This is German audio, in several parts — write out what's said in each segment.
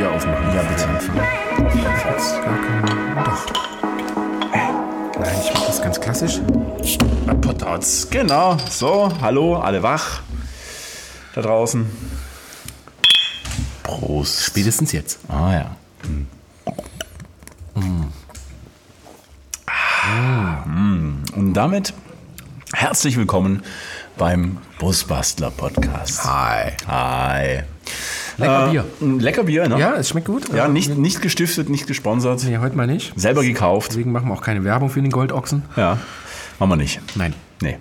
wir aufmachen. Ja, bitte. anfangen. Doch. Nein, ich mach das ganz klassisch. Potats. Genau. So, hallo, alle wach. Da draußen. Prost. Spätestens jetzt. Ah ja. Ah, mm. Und damit herzlich willkommen beim Busbastler Podcast. Hi. Hi. Lecker Äh, Bier. ein Lecker Bier, ne? Ja, es schmeckt gut. Ja, nicht, nicht gestiftet, nicht gesponsert. Nee, heute mal nicht. Selber gekauft. Deswegen machen wir auch keine Werbung für den Goldochsen. Ja, machen wir nicht. Nein. Nee.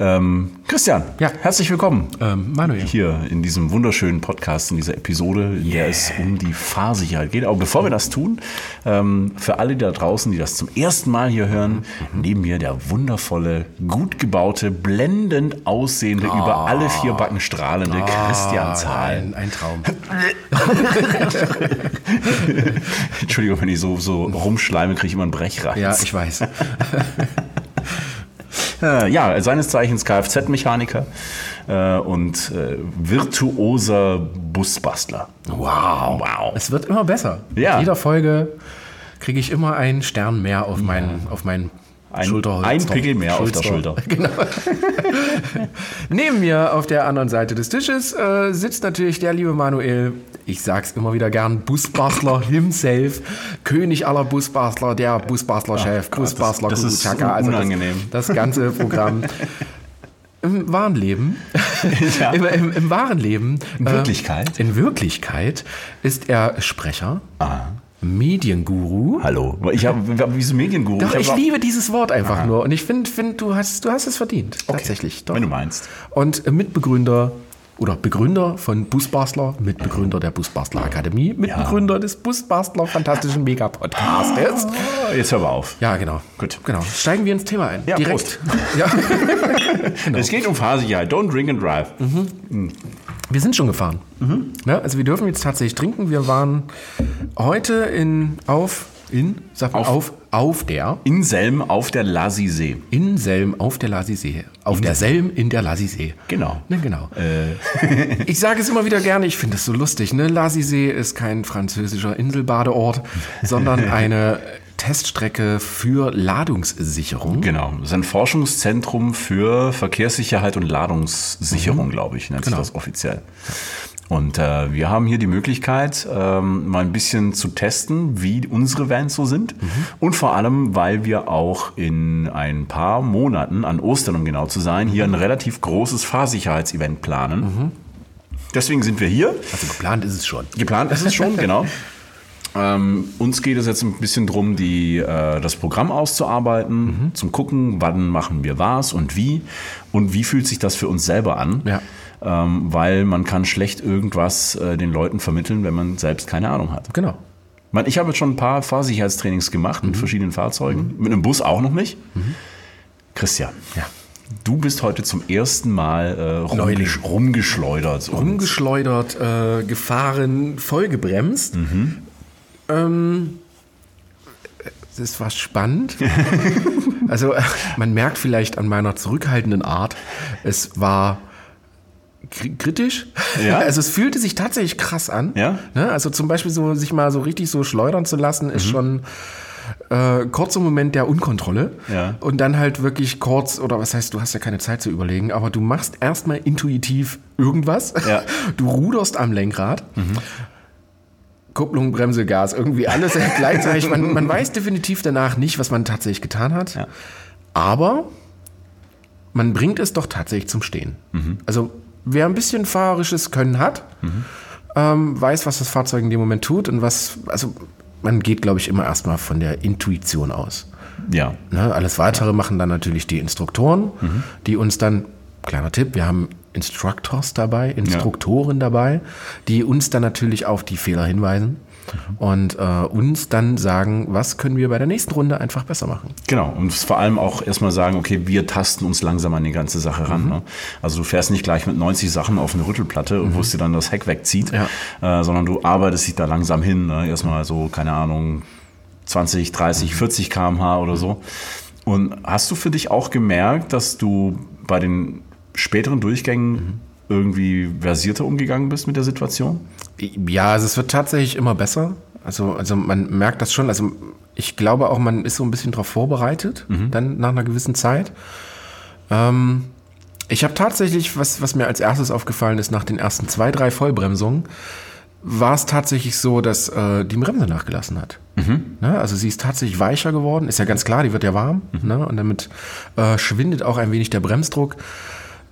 Ähm, Christian, Ja. herzlich willkommen Ähm, Manuel. hier in diesem wunderschönen Podcast, in dieser Episode, in der es um die Fahrsicherheit geht. Aber bevor wir das tun, ähm, für alle da draußen, die das zum ersten Mal hier hören, neben mir der wundervolle, gut gebaute, blendend aussehende, über alle vier Backen strahlende Christian Zahl. Ein, ein Traum. Entschuldigung, wenn ich so, so rumschleime, kriege ich immer einen Brechreiz. Ja, ich weiß. Äh, ja, seines Zeichens Kfz-Mechaniker äh, und äh, virtuoser Busbastler. Wow. Wow. Es wird immer besser. Ja. Mit jeder Folge kriege ich immer einen Stern mehr auf meinen, auf meinen Ein, ein Pickel mehr auf der Schulter. Genau. Neben mir auf der anderen Seite des Tisches äh, sitzt natürlich der liebe Manuel. Ich sag's immer wieder gern, Busbastler himself, König aller Busbastler, der Busbastler-Chef, Gott, das- Busbastler, das ist Kuckucaka, also unangenehm. Das, das ganze Programm. Im wahren Leben, Ja. im, im, im wahren Leben, In äh, Wirklichkeit? in Wirklichkeit ist er Sprecher, Ah. Medienguru. Hallo. Ich habe wieso Medienguru? Doch, ich hab- liebe dieses Wort einfach nur. Und ich finde, find, du, hast, du hast es verdient. Tatsächlich. Doch. Wenn du meinst. Und Mitbegründer oder Begründer von Busbastler, Mitbegründer der Busbastler Akademie, Mitbegründer des Busbastler Fantastischen Mega-Podcastes. Oh, jetzt hör mal auf. Ja, genau. Gut. Genau. Steigen wir ins Thema ein. Ja, Direkt. Ja. Es geht um Fahrsicherheit. Don't drink and drive. Wir sind schon gefahren. Ja, also wir dürfen jetzt tatsächlich trinken. Wir waren heute in auf in sag mal, Auf. auf auf der In Selm auf der Lasisee. in Selm auf der Lasisee. Auf der Selm in der Lasisee. Genau. Ne, genau. ich sage es immer wieder gerne, ich finde es so lustig. Ne? Lasisee ist kein französischer Inselbadeort, sondern eine Teststrecke für Ladungssicherung. Genau. Das ist ein Forschungszentrum für Verkehrssicherheit und Ladungssicherung, glaube ich, nennt Genau. sich das offiziell. Und äh, wir haben hier die Möglichkeit, ähm, mal ein bisschen zu testen, wie unsere Vans so sind. Und vor allem, weil wir auch in ein paar Monaten, an Ostern um genau zu sein, hier ein relativ großes Fahrsicherheitsevent planen. Deswegen sind wir hier. Also geplant ist es schon. Geplant ist es schon, genau. Ähm, uns geht es jetzt ein bisschen die, äh, das Programm auszuarbeiten, zum gucken, wann machen wir was und wie und wie fühlt sich das für uns selber an. Ja. Ähm, weil man kann schlecht irgendwas äh, den Leuten vermitteln, wenn man selbst keine Ahnung hat. Genau. Ich habe jetzt schon ein paar Fahrsicherheitstrainings gemacht mit verschiedenen Fahrzeugen, mit einem Bus auch noch nicht. Christian, Ja. du bist heute zum ersten Mal äh, rumgesch rumgeschleudert. und- Umgeschleudert, äh, gefahren, vollgebremst. Ähm, das war spannend. also äh, man merkt vielleicht an meiner zurückhaltenden Art, es war kritisch. Ja? Also es fühlte sich tatsächlich krass an. Ja? Ne? Also zum Beispiel so sich mal so richtig so schleudern zu lassen, ist schon äh, kurzer Moment der Unkontrolle. Ja. Und dann halt wirklich kurz, oder was heißt, du hast ja keine Zeit zu überlegen, aber du machst erstmal intuitiv irgendwas. Ja. Du ruderst am Lenkrad. Kupplung, Bremse, Gas, irgendwie alles gleichzeitig. Man, man weiß definitiv danach nicht, was man tatsächlich getan hat. Ja. Aber man bringt es doch tatsächlich zum Stehen. Also wer ein bisschen fahrerisches Können hat, ähm, weiß, was das Fahrzeug in dem Moment tut und was, also man geht, glaube ich, immer erstmal von der Intuition aus. Ja. Ne? Alles Weitere machen dann natürlich die Instruktoren, die uns dann, kleiner Tipp, wir haben Instructors dabei, Instruktoren dabei, die uns dann natürlich auf die Fehler hinweisen und äh, uns dann sagen, was können wir bei der nächsten Runde einfach besser machen. Genau, und vor allem auch erstmal sagen, okay, wir tasten uns langsam an die ganze Sache ran. Mhm. Ne? Also du fährst nicht gleich mit 90 Sachen auf eine Rüttelplatte, wo es dir dann das Heck wegzieht, Mhm. Ja. äh, sondern du arbeitest dich da langsam hin. Ne? Erstmal so, keine Ahnung, 20, 30, 40 km/h oder so. Und hast du für dich auch gemerkt, dass du bei den späteren Durchgängen irgendwie versierter umgegangen bist mit der Situation? Ja, also es wird tatsächlich immer besser. Also, also man merkt das schon. Also ich glaube auch, man ist so ein bisschen darauf vorbereitet, mhm. dann nach einer gewissen Zeit. Ähm, ich habe tatsächlich, was, was mir als erstes aufgefallen ist, nach den ersten zwei, drei Vollbremsungen, war es tatsächlich so, dass äh, die Bremse nachgelassen hat. Mhm. Ne? Also sie ist tatsächlich weicher geworden. Ist ja ganz klar, die wird ja warm. Mhm. Ne? Und damit äh, schwindet auch ein wenig der Bremsdruck.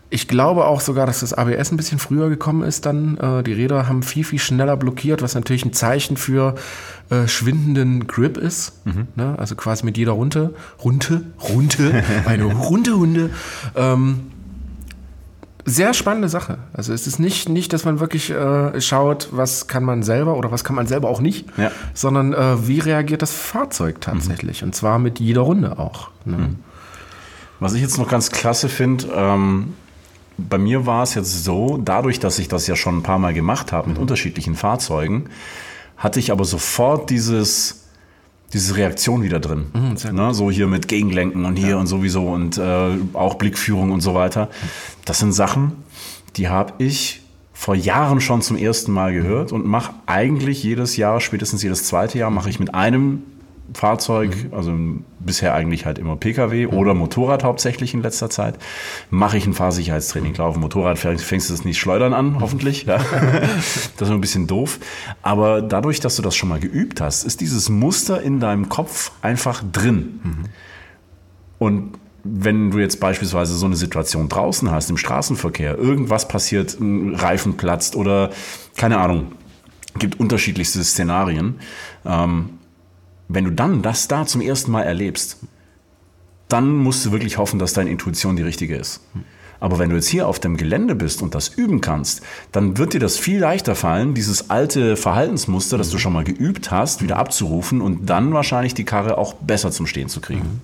Ich glaube auch sogar, dass das ABS ein bisschen früher gekommen ist dann. Äh, die Räder haben viel, viel schneller blockiert, was natürlich ein Zeichen für äh, schwindenden Grip ist. Mhm. Ne? Also quasi mit jeder Runde, Runde, Runde, eine runde Hunde. Ähm, sehr spannende Sache. Also es ist nicht, nicht dass man wirklich äh, schaut, was kann man selber oder was kann man selber auch nicht, ja. sondern äh, wie reagiert das Fahrzeug tatsächlich. Mhm. Und zwar mit jeder Runde auch. Ne? Mhm. Was ich jetzt noch ganz klasse finde, ähm, bei mir war es jetzt so, dadurch, dass ich das ja schon ein paar Mal gemacht habe mit mhm. unterschiedlichen Fahrzeugen, hatte ich aber sofort dieses diese Reaktion wieder drin. Mhm, ne? So hier mit Gegenlenken und hier ja. und sowieso und äh, auch Blickführung und so weiter. Das sind Sachen, die habe ich vor Jahren schon zum ersten Mal gehört und mache eigentlich jedes Jahr, spätestens jedes zweite Jahr, mache ich mit einem Fahrzeug, mhm. also bisher eigentlich halt immer Pkw oder Motorrad hauptsächlich in letzter Zeit, mache ich ein Fahrsicherheitstraining. Klar, auf dem Motorrad fängst du das nicht schleudern an, mhm. hoffentlich. Ja. Das ist ein bisschen doof. Aber dadurch, dass du das schon mal geübt hast, ist dieses Muster in deinem Kopf einfach drin. Mhm. Und wenn du jetzt beispielsweise so eine Situation draußen hast, im Straßenverkehr, irgendwas passiert, ein Reifen platzt oder keine Ahnung, gibt unterschiedlichste Szenarien. Ähm, wenn du dann das da zum ersten Mal erlebst, dann musst du wirklich hoffen, dass deine Intuition die richtige ist. Aber wenn du jetzt hier auf dem Gelände bist und das üben kannst, dann wird dir das viel leichter fallen, dieses alte Verhaltensmuster, das du schon mal geübt hast, wieder abzurufen und dann wahrscheinlich die Karre auch besser zum Stehen zu kriegen.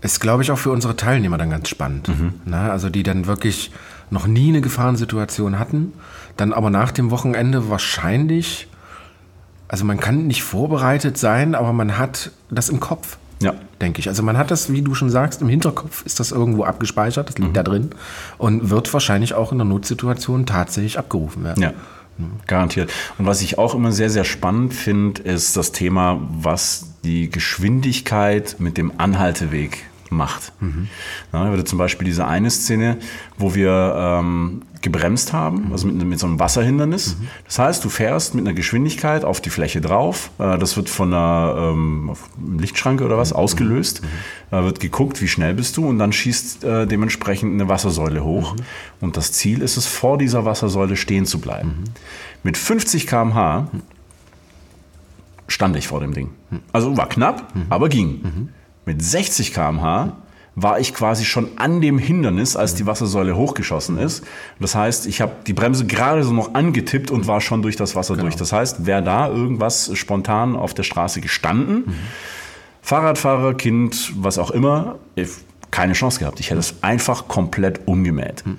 Ist, glaube ich, auch für unsere Teilnehmer dann ganz spannend. Mhm. Na, also die dann wirklich noch nie eine Gefahrensituation hatten, dann aber nach dem Wochenende wahrscheinlich also man kann nicht vorbereitet sein, aber man hat das im Kopf. Ja. Denke ich. Also man hat das, wie du schon sagst, im Hinterkopf ist das irgendwo abgespeichert, das liegt mhm. da drin und wird wahrscheinlich auch in der Notsituation tatsächlich abgerufen werden. Ja. Garantiert. Und was ich auch immer sehr, sehr spannend finde, ist das Thema, was die Geschwindigkeit mit dem Anhalteweg macht. Mhm. Ja, würde zum Beispiel diese eine Szene, wo wir ähm, gebremst haben, also mit, mit, so einem Wasserhindernis. Mhm. Das heißt, du fährst mit einer Geschwindigkeit auf die Fläche drauf. Äh, das wird von einer ähm, Lichtschranke oder was mhm. ausgelöst. Mhm. Äh, wird geguckt, wie schnell bist du und dann schießt äh, dementsprechend eine Wassersäule hoch. Und das Ziel ist es, vor dieser Wassersäule stehen zu bleiben. Mit 50 km/h stand ich vor dem Ding. Also war knapp, aber ging. Mit 60 km/h war ich quasi schon an dem Hindernis, als die Wassersäule hochgeschossen ist. Das heißt, ich habe die Bremse gerade so noch angetippt und war schon durch das Wasser genau. durch. Das heißt, wäre da irgendwas spontan auf der Straße gestanden, mhm. Fahrradfahrer, Kind, was auch immer, keine Chance gehabt. Ich hätte es einfach komplett umgemäht. Mhm.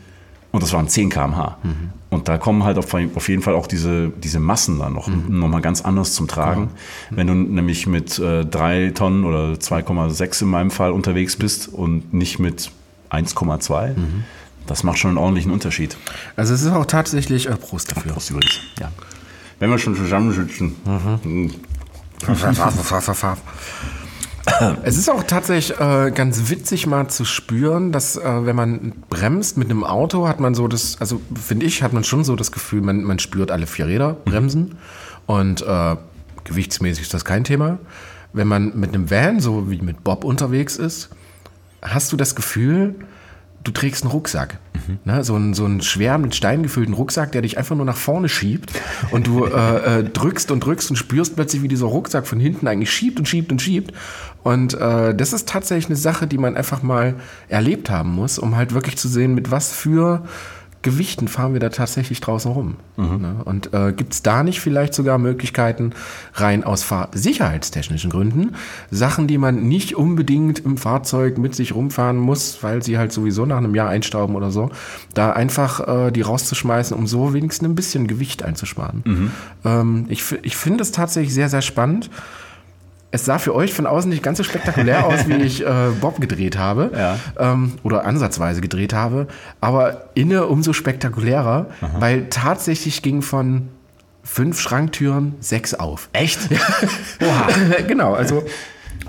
Und das waren 10 km/h. Mhm. Und da kommen halt auf, auf, jeden Fall auch diese, diese Massen dann noch, mhm. noch mal ganz anders zum Tragen. Ja. Wenn du nämlich mit äh, 3 Tonnen oder 2,6 in meinem Fall unterwegs bist und nicht mit 1,2, mhm. das macht schon einen ordentlichen Unterschied. Also es ist auch tatsächlich, äh, Prost dafür. Prost übrigens, ja. Wenn wir schon zusammensitzen. Mhm. Es ist auch tatsächlich äh, ganz witzig mal zu spüren, dass äh, wenn man bremst mit einem Auto, hat man so das, also finde ich, hat man schon so das Gefühl, man, man spürt alle vier Räder bremsen und äh, gewichtsmäßig ist das kein Thema. Wenn man mit einem Van, so wie mit Bob unterwegs ist, hast du das Gefühl, du trägst einen Rucksack. Mhm. So, einen, so einen schwer mit Stein gefüllten Rucksack, der dich einfach nur nach vorne schiebt. Und du äh, äh, drückst und drückst und spürst plötzlich, wie dieser Rucksack von hinten eigentlich schiebt und schiebt und schiebt. Und äh, das ist tatsächlich eine Sache, die man einfach mal erlebt haben muss, um halt wirklich zu sehen, mit was für Gewichten fahren wir da tatsächlich draußen rum? Mhm. Ne? Und äh, gibt es da nicht vielleicht sogar Möglichkeiten, rein aus fahrsicherheitstechnischen Gründen, Sachen, die man nicht unbedingt im Fahrzeug mit sich rumfahren muss, weil sie halt sowieso nach einem Jahr einstauben oder so, da einfach äh, die rauszuschmeißen, um so wenigstens ein bisschen Gewicht einzusparen. Mhm. Ähm, ich ich finde es tatsächlich sehr, sehr spannend es sah für euch von außen nicht ganz so spektakulär aus, wie ich äh, Bob gedreht habe. Ja. Ähm, oder ansatzweise gedreht habe. Aber inne umso spektakulärer, weil tatsächlich ging von fünf Schranktüren sechs auf. Echt? Oha. genau, also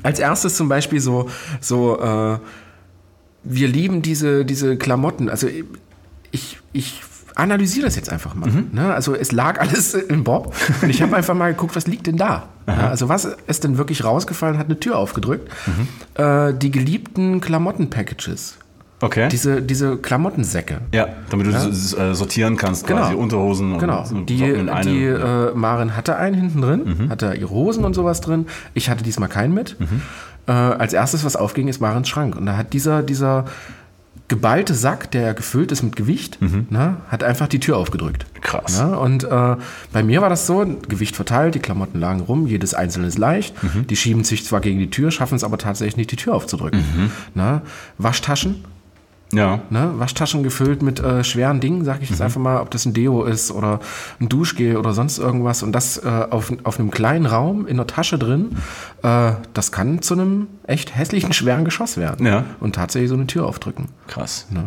als erstes zum Beispiel so, so äh, wir lieben diese, diese Klamotten. Also ich, ich analysiere das jetzt einfach mal. Ne? Also es lag alles im Bob und ich habe einfach mal geguckt, was liegt denn da? Ja, also was ist denn wirklich rausgefallen, hat eine Tür aufgedrückt. Äh, die geliebten Klamotten-Packages. Okay. Diese, diese Klamottensäcke. ja, damit du s- äh, sortieren kannst, quasi Genau. Unterhosen und Genau. Socken Die, in einem. die äh, Maren hatte einen hinten drin, hatte ihre Hosen und sowas drin. Ich hatte diesmal keinen mit. Äh, als erstes, was aufging, ist Marens Schrank. Und da hat dieser, dieser geballte Sack, der gefüllt ist mit Gewicht, ne, hat einfach die Tür aufgedrückt. Krass. Ne? Und äh, bei mir war das so, Gewicht verteilt, die Klamotten lagen rum, jedes einzelne ist leicht. Die schieben sich zwar gegen die Tür, schaffen es aber tatsächlich nicht, die Tür aufzudrücken. Ne? Waschtaschen, ja. Ne? Waschtaschen gefüllt mit äh, schweren Dingen, sag ich jetzt einfach mal, ob das ein Deo ist oder ein Duschgel oder sonst irgendwas. Und das äh, auf, auf einem kleinen Raum in der Tasche drin, äh, das kann zu einem echt hässlichen, schweren Geschoss werden. Ja. Und tatsächlich so eine Tür aufdrücken. Krass. Ne?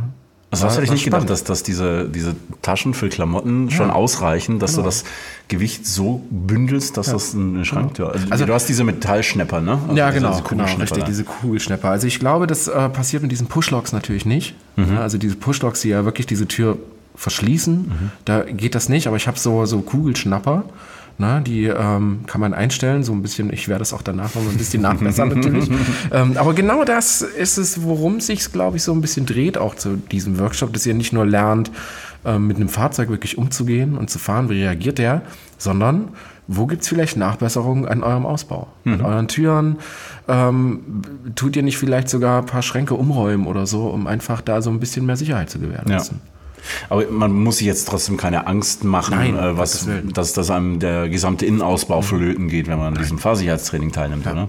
Also das War- hätte ich war nicht gedacht, spannend. dass, dass diese, diese Taschen für Klamotten schon ausreichen, dass Genau. du das Gewicht so bündelst, dass das eine Schranktür. Also, Also- du hast diese Metallschnepper, ne? Also ja, diese- genau, diese genau, richtig, diese Kugelschnepper. Also ich glaube, das äh, passiert mit diesen Pushlocks natürlich nicht. Mhm. Ja, also diese Pushlocks, die ja wirklich diese Tür verschließen, Mhm. da geht das nicht. Aber ich habe so, so Kugelschnapper, ne, die ähm, kann man einstellen, so ein bisschen, ich werde das auch danach noch ein bisschen nachbessern natürlich. ähm, aber genau das ist es, worum es sich, glaube ich, so ein bisschen dreht, auch zu diesem Workshop, dass ihr nicht nur lernt, ähm, mit einem Fahrzeug wirklich umzugehen und zu fahren, wie reagiert der, sondern wo gibt es vielleicht Nachbesserungen an eurem Ausbau? An euren Türen? Ähm, tut ihr nicht vielleicht sogar ein paar Schränke umräumen oder so, um einfach da so ein bisschen mehr Sicherheit zu gewährleisten? Aber man muss sich jetzt trotzdem keine Angst machen, Nein, äh, was, dass, dass einem der gesamte Innenausbau flöten geht, wenn man an diesem Fahrsicherheitstraining teilnimmt, oder?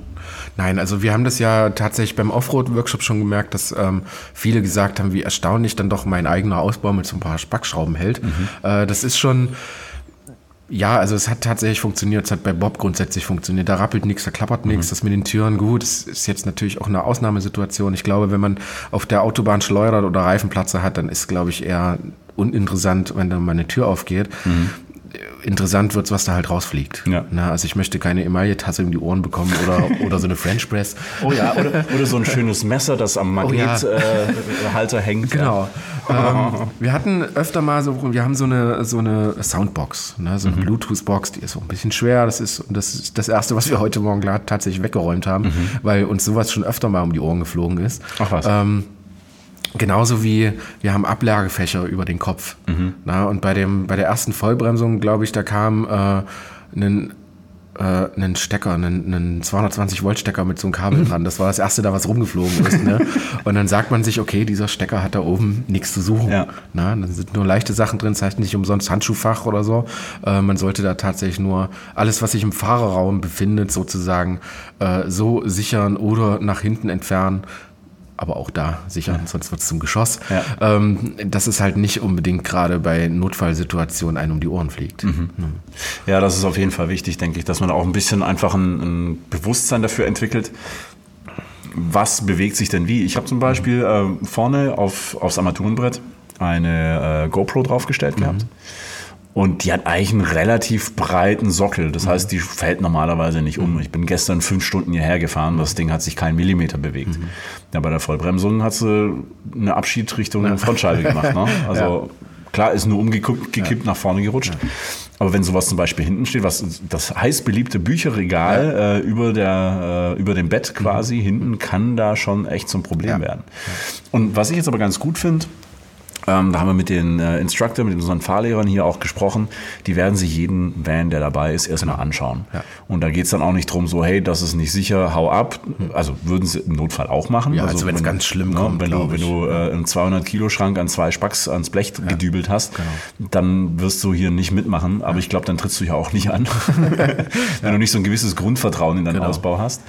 Nein, also wir haben das ja tatsächlich beim Offroad-Workshop schon gemerkt, dass ähm, viele gesagt haben, wie erstaunlich dann doch mein eigener Ausbau mit so ein paar Spackschrauben hält. Äh, das ist schon, ja, also es hat tatsächlich funktioniert, es hat bei Bob grundsätzlich funktioniert. Da rappelt nichts, da klappert nichts, das mit den Türen gut. Das ist jetzt natürlich auch eine Ausnahmesituation. Ich glaube, wenn man auf der Autobahn schleudert oder Reifenplatze hat, dann ist, glaube ich, eher uninteressant, wenn da mal eine Tür aufgeht. Interessant wird's, was da halt rausfliegt. Ja. Na, also ich möchte keine Emaille-Tasse um die Ohren bekommen oder, oder so eine French Press. Oh ja, oder, oder so ein schönes Messer, das am Oh ja. Magnethalter hängt. Genau. ähm, wir hatten öfter mal so, wir haben so eine, so eine Soundbox, ne, so eine Bluetooth-Box, die ist so ein bisschen schwer. Das ist, das ist das Erste, was wir heute Morgen tatsächlich weggeräumt haben, weil uns sowas schon öfter mal um die Ohren geflogen ist. Ach was. Ähm, Genauso wie wir haben Ablagefächer über den Kopf. Na, und bei, dem, bei der ersten Vollbremsung, glaube ich, da kam äh, ein, äh, einen Stecker, einen, einen 220 Volt Stecker mit so einem Kabel dran. Das war das erste da, was rumgeflogen ist. Ne? Und dann sagt man sich, okay, dieser Stecker hat da oben nichts zu suchen. Ja. Na, da sind nur leichte Sachen drin, das heißt nicht umsonst Handschuhfach oder so. Äh, man sollte da tatsächlich nur alles, was sich im Fahrerraum befindet, sozusagen äh, so sichern oder nach hinten entfernen. Aber auch da sichern, sonst wird es zum Geschoss. Ja. Ähm, dass es halt nicht unbedingt gerade bei Notfallsituationen einen um die Ohren fliegt. Ja, das ist auf jeden Fall wichtig, denke ich, dass man auch ein bisschen einfach ein, ein Bewusstsein dafür entwickelt. Was bewegt sich denn wie? Ich habe zum Beispiel äh, vorne auf, aufs Armaturenbrett eine äh, GoPro draufgestellt gehabt. Und die hat eigentlich einen relativ breiten Sockel. Das heißt, die fällt normalerweise nicht um. Ich bin gestern fünf Stunden hierher gefahren. Das Ding hat sich keinen Millimeter bewegt. Ja, bei der Vollbremsung hat sie eine Abschied Richtung Frontscheibe gemacht. Ne? Also klar, ist nur umgekippt gekippt, nach vorne gerutscht. Aber wenn sowas zum Beispiel hinten steht, was das heiß beliebte Bücherregal äh, über, der, äh, über dem Bett quasi hinten, kann da schon echt zum Problem Ja. werden. Und was ich jetzt aber ganz gut finde, ähm, da haben wir mit den äh, Instructor, mit unseren Fahrlehrern hier auch gesprochen. Die werden sich jeden Van, der dabei ist, erstmal anschauen. Ja. Und da geht's dann auch nicht drum, so, hey, das ist nicht sicher, hau ab. Also würden sie im Notfall auch machen. Ja, also wenn's wenn- ganz schlimm ne, kommt, Wenn du, wenn du äh, einen 200-Kilo-Schrank an zwei Spacks ans Blech gedübelt hast, genau. dann wirst du hier nicht mitmachen. Aber ich glaube, dann trittst du ja auch nicht an, wenn du nicht so ein gewisses Grundvertrauen in deinen Genau. Ausbau hast.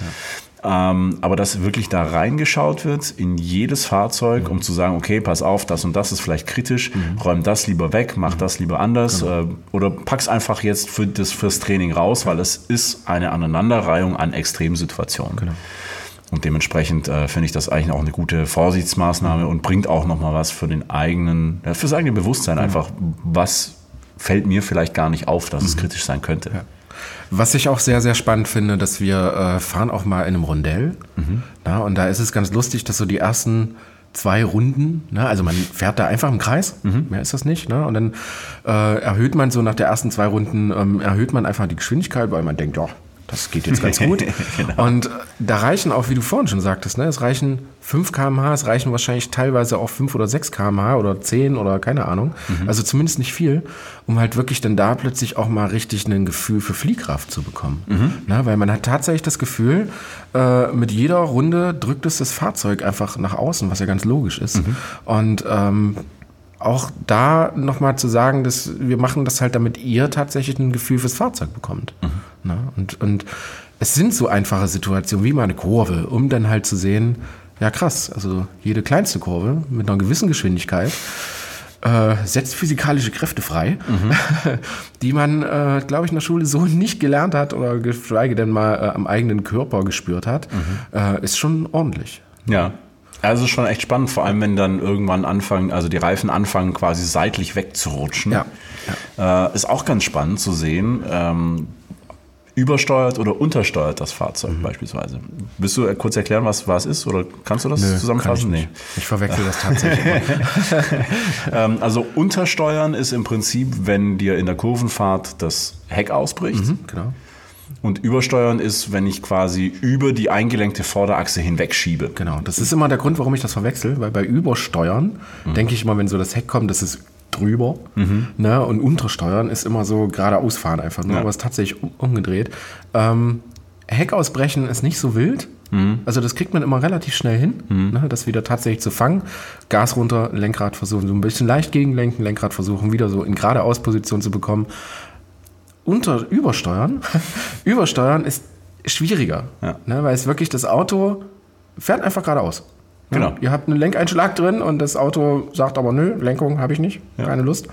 Ähm, aber dass wirklich da reingeschaut wird in jedes Fahrzeug, um zu sagen, okay, pass auf, das und das ist vielleicht kritisch, mhm. räum das lieber weg, mach mhm. das lieber anders genau. äh, oder pack's einfach jetzt für das, fürs Training raus, weil es ist eine Aneinanderreihung an Extremsituationen. Genau. Und dementsprechend äh, finde ich das eigentlich auch eine gute Vorsichtsmaßnahme und bringt auch nochmal was für den eigenen, ja, fürs eigene Bewusstsein mhm. einfach, was fällt mir vielleicht gar nicht auf, dass es mhm. kritisch sein könnte. Ja. Was ich auch sehr, sehr spannend finde, dass wir äh, fahren auch mal in einem Rondell. Mhm. Na, und da ist es ganz lustig, dass so die ersten zwei Runden, ne, also man fährt da einfach im Kreis, mhm. mehr ist das nicht, ne, und dann äh, erhöht man so nach der ersten zwei Runden, ähm, erhöht man einfach die Geschwindigkeit, weil man denkt, ja, das geht jetzt ganz gut. genau. Und da reichen auch, wie du vorhin schon sagtest, ne, es reichen 5 km/h, es reichen wahrscheinlich teilweise auch 5 oder 6 km/h oder 10 oder keine Ahnung. Mhm. Also zumindest nicht viel, um halt wirklich dann da plötzlich auch mal richtig ein Gefühl für Fliehkraft zu bekommen. Mhm. Na, weil man hat tatsächlich das Gefühl, äh, mit jeder Runde drückt es das Fahrzeug einfach nach außen, was ja ganz logisch ist. Mhm. Und ähm, auch da nochmal zu sagen, dass wir machen das halt, damit ihr tatsächlich ein Gefühl fürs Fahrzeug bekommt. Mhm. Na, und, und es sind so einfache Situationen wie mal eine Kurve, um dann halt zu sehen, ja krass, also jede kleinste Kurve mit einer gewissen Geschwindigkeit äh, setzt physikalische Kräfte frei, mhm. die man, äh, glaube ich, in der Schule so nicht gelernt hat oder geschweige denn mal äh, am eigenen Körper gespürt hat, mhm. Äh, ist schon ordentlich. Ja, also schon echt spannend, vor allem wenn dann irgendwann anfangen, also die Reifen anfangen quasi seitlich wegzurutschen. Ja. ja. Äh, ist auch ganz spannend zu sehen. Ähm, übersteuert oder untersteuert das Fahrzeug mhm. beispielsweise. Willst du kurz erklären, was was ist oder kannst du das Nö, zusammenfassen? Kann ich, nee. ich verwechsel das tatsächlich. ähm, also untersteuern ist im Prinzip, wenn dir in der Kurvenfahrt das Heck ausbricht. Mhm, genau. Und übersteuern ist, wenn ich quasi über die eingelenkte Vorderachse hinwegschiebe. Genau, das ist immer der Grund, warum ich das verwechsel, weil bei Übersteuern mhm. denke ich immer, wenn so das Heck kommt, das ist drüber. Mhm. Ne? Und Untersteuern ist immer so geradeaus fahren einfach nur, ja. aber es ist tatsächlich umgedreht. Ähm, Heck ausbrechen ist nicht so wild. Mhm. Also das kriegt man immer relativ schnell hin, mhm. ne, das wieder tatsächlich zu fangen. Gas runter, Lenkrad versuchen, so ein bisschen leicht gegenlenken, Lenkrad versuchen, wieder so in geradeaus-Position zu bekommen. Unter Übersteuern, Übersteuern ist schwieriger, ja. ne, weil es wirklich das Auto fährt einfach geradeaus. Genau. Ja, ihr habt einen Lenkeinschlag drin und das Auto sagt aber, nö, Lenkung habe ich nicht, ja. keine Lust.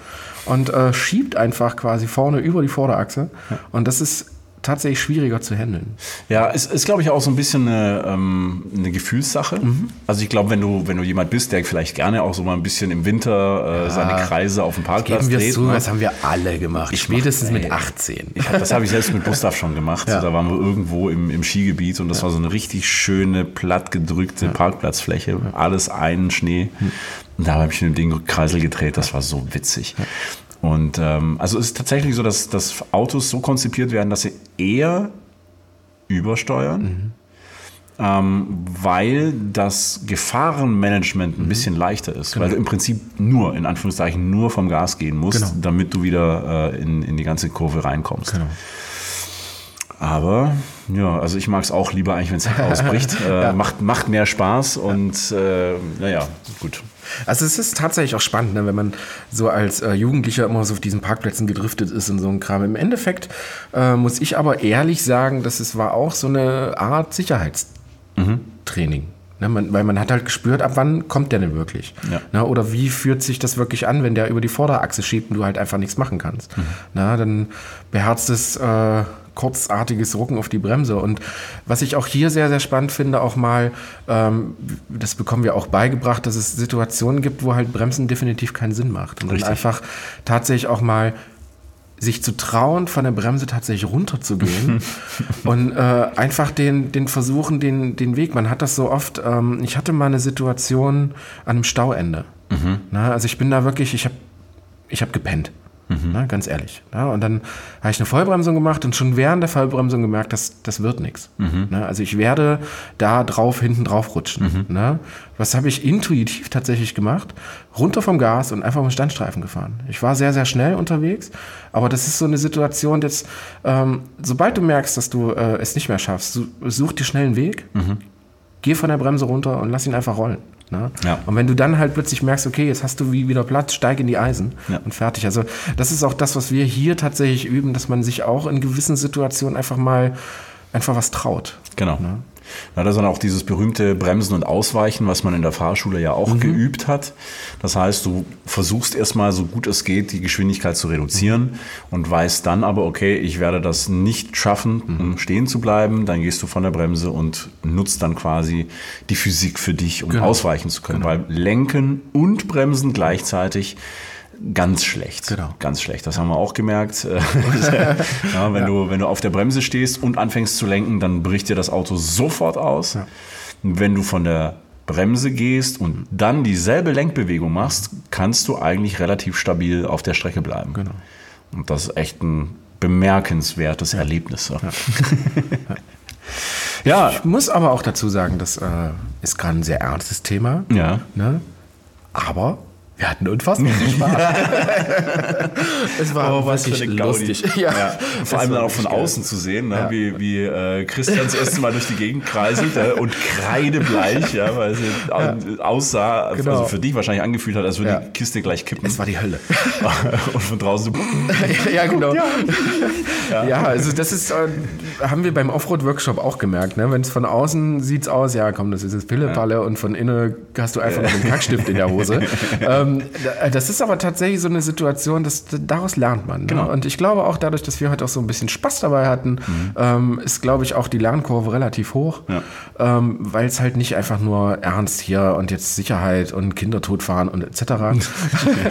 Und äh, schiebt einfach quasi vorne über die Vorderachse. Ja. Und das ist tatsächlich schwieriger zu handeln. Ja, es ist, glaube ich, auch so ein bisschen eine, ähm, eine Gefühlssache. Mhm. Also ich glaube, wenn du, wenn du jemand bist, der vielleicht gerne auch so mal ein bisschen im Winter äh, ja. seine Kreise auf dem Parkplatz Geben dreht. Zu, ne? Das haben wir alle gemacht, ich spätestens mach, mit 18. Ich hab, das habe ich selbst mit Gustav schon gemacht. Ja. Da waren wir irgendwo im, im Skigebiet und das ja. war so eine richtig schöne, plattgedrückte Parkplatzfläche. Alles ein Schnee. Mhm. Und da habe ich mit dem Ding Kreisel gedreht. Das war so witzig. Und ähm, also es ist tatsächlich so, dass, dass Autos so konzipiert werden, dass sie eher übersteuern, mhm. ähm, weil das Gefahrenmanagement ein mhm. bisschen leichter ist, genau. weil du im Prinzip nur, in Anführungszeichen, nur vom Gas gehen musst, genau. damit du wieder äh, in, in die ganze Kurve reinkommst. Genau. Aber ja, also ich mag es auch lieber eigentlich, wenn es ausbricht. Äh, ja. macht, macht mehr Spaß und äh, naja, gut. Also es ist tatsächlich auch spannend, ne, wenn man so als äh, Jugendlicher immer so auf diesen Parkplätzen gedriftet ist und so ein Kram. Im Endeffekt äh, muss ich aber ehrlich sagen, dass es war auch so eine Art Sicherheitstraining. Mhm. Ne, man, weil man hat halt gespürt, ab wann kommt der denn wirklich? Ja. Ne, oder wie fühlt sich das wirklich an, wenn der über die Vorderachse schiebt und du halt einfach nichts machen kannst? Mhm. Na, dann beherzt es äh, kurzartiges Rucken auf die Bremse. Und was ich auch hier sehr, sehr spannend finde, auch mal, ähm, das bekommen wir auch beigebracht, dass es Situationen gibt, wo halt Bremsen definitiv keinen Sinn macht. Und einfach tatsächlich auch mal sich zu trauen, von der Bremse tatsächlich runterzugehen und äh, einfach den, den versuchen, den, den Weg. Man hat das so oft, ähm, ich hatte mal eine Situation an einem Stauende. Mhm. Na, also ich bin da wirklich, ich habe ich hab gepennt. Mhm. Na, ganz ehrlich. Ja, und dann habe ich eine Vollbremsung gemacht und schon während der Vollbremsung gemerkt, dass das wird nichts. Mhm. also ich werde da drauf, hinten drauf rutschen. Mhm. was habe ich intuitiv tatsächlich gemacht? Runter vom Gas und einfach mit Standstreifen gefahren. Ich war sehr, sehr schnell unterwegs, aber das ist so eine Situation, jetzt, ähm, sobald du merkst, dass du äh, es nicht mehr schaffst, such dir schnell einen Weg, mhm. geh von der Bremse runter und lass ihn einfach rollen. Ne? Ja. Und wenn du dann halt plötzlich merkst, okay, jetzt hast du wieder Platz, steig in die Eisen ja. und fertig. Also das ist auch das, was wir hier tatsächlich üben, dass man sich auch in gewissen Situationen einfach mal einfach was traut. Genau. Ne? Ja, das ist dann auch dieses berühmte Bremsen und Ausweichen, was man in der Fahrschule ja auch mhm. geübt hat. Das heißt, du versuchst erstmal so gut es geht, die Geschwindigkeit zu reduzieren und weißt dann aber, okay, ich werde das nicht schaffen, mhm. um stehen zu bleiben. Dann gehst du von der Bremse und nutzt dann quasi die Physik für dich, um genau. ausweichen zu können. Genau. Weil Lenken und Bremsen gleichzeitig ganz schlecht. Genau. Ganz schlecht. Das haben wir auch gemerkt. ja, wenn, ja. Du, wenn du auf der Bremse stehst und anfängst zu lenken, dann bricht dir das Auto sofort aus. Ja. Wenn du von der Bremse gehst und dann dieselbe Lenkbewegung machst, kannst du eigentlich relativ stabil auf der Strecke bleiben. Genau. Und das ist echt ein bemerkenswertes Erlebnis. Ja. Ich muss aber auch dazu sagen, das äh, ist gerade ein sehr ernstes Thema. Ja. Ne? Aber wir hatten unfassbar viel Spaß. es war oh, was wirklich lustig. Ja. ja. Vor allem dann auch von geil. außen zu sehen, ne? ja. wie, wie äh, Christian das erste Mal durch die Gegend kreiselt äh, und kreidebleich, ja, weil sie ja. aussah, also genau. also für dich wahrscheinlich angefühlt hat, als würde die Kiste gleich kippen. Es war die Hölle. und von draußen so. ja, genau. Ja. also das ist, äh, haben wir beim Offroad-Workshop auch gemerkt. Ne? Wenn es von außen sieht aus, ja komm, das ist jetzt Pillepalle und von innen hast du einfach noch einen Kackstift in der Hose. ähm, ähm, das ist aber tatsächlich so eine Situation, dass daraus lernt man. Ne? Genau. Und ich glaube auch dadurch, dass wir heute auch so ein bisschen Spaß dabei hatten, mhm. ähm, ist, glaube ich, auch die Lernkurve relativ hoch, ja. ähm, weil es halt nicht einfach nur ernst hier und jetzt Sicherheit und Kinder totfahren und etc.,